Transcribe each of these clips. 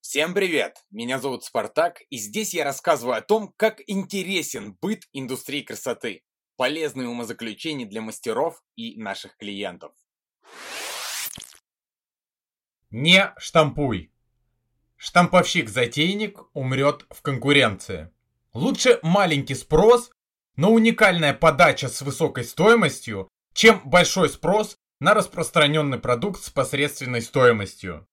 Всем привет! Меня зовут Спартак, и здесь я рассказываю о том, как интересен быт индустрии красоты, полезные умозаключения для мастеров и наших клиентов. Не штампуй. Штамповщик-затейник умрет в конкуренции. Лучше маленький спрос, но уникальная подача с высокой стоимостью, чем большой спрос на распространенный продукт с посредственной стоимостью.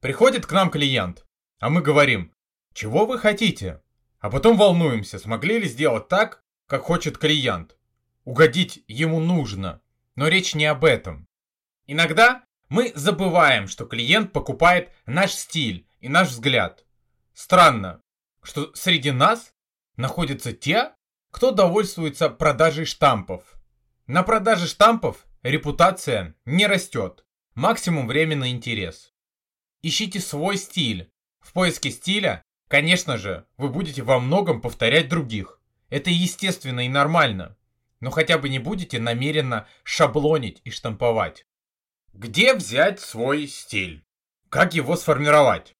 Приходит к нам клиент, а мы говорим, чего вы хотите? А потом волнуемся, смогли ли сделать так, как хочет клиент. Угодить ему нужно, но речь не об этом. Иногда мы забываем, что клиент покупает наш стиль и наш взгляд. Странно, что среди нас находятся те, кто довольствуется продажей штампов. На продаже штампов репутация не растет, максимум временный интерес. Ищите свой стиль, в поиске стиля, конечно же, вы будете во многом повторять других. Это естественно и нормально. Но хотя бы не будете намеренно шаблонить и штамповать. Где взять свой стиль? Как его сформировать?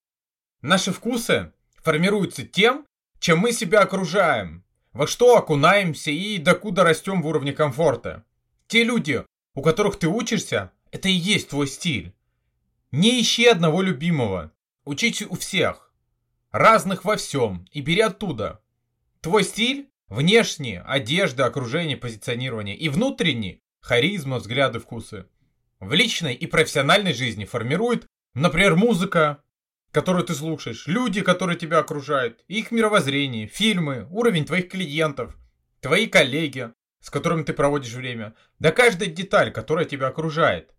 Наши вкусы формируются тем, чем мы себя окружаем, во что окунаемся и докуда растем в уровне комфорта. Те люди, у которых ты учишься, это и есть твой стиль. Не ищи одного любимого. Учите у всех. Разных во всем. И бери оттуда. Твой стиль, внешний, одежда, окружение, позиционирование. И внутренний, харизма, взгляды, вкусы. В личной и профессиональной жизни формирует, например, музыка, которую ты слушаешь, люди, которые тебя окружают, их мировоззрение, фильмы, уровень твоих клиентов, твои коллеги, с которыми ты проводишь время, да каждая деталь, которая тебя окружает.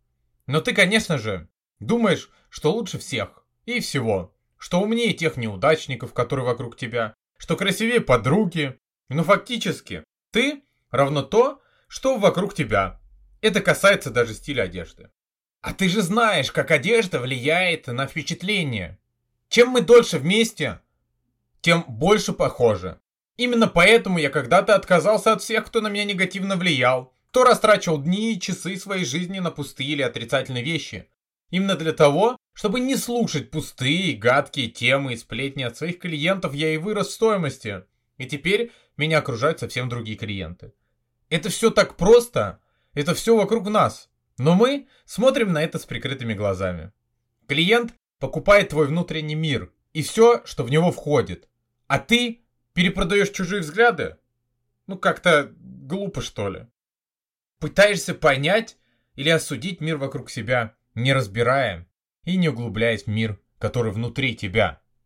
Но ты, конечно же, думаешь, что лучше всех и всего. Что умнее тех неудачников, которые вокруг тебя, что красивее подруги. Но фактически, ты равно то, что вокруг тебя. Это касается даже стиля одежды. А ты же знаешь, как одежда влияет на впечатление. Чем мы дольше вместе, тем больше похожи. Именно поэтому я когда-то отказался от всех, кто на меня негативно влиял, кто растрачивал дни и часы своей жизни на пустые или отрицательные вещи. Именно для того, чтобы не слушать пустые, гадкие темы и сплетни от своих клиентов, я и вырос в стоимости. И теперь меня окружают совсем другие клиенты. Это все так просто, это все вокруг нас. Но мы смотрим на это с прикрытыми глазами. Клиент покупает твой внутренний мир и все, что в него входит. А ты перепродаешь чужие взгляды? Ну как-то глупо что ли. Пытаешься понять или осудить мир вокруг себя – не разбирая и не углубляясь в мир, который внутри тебя.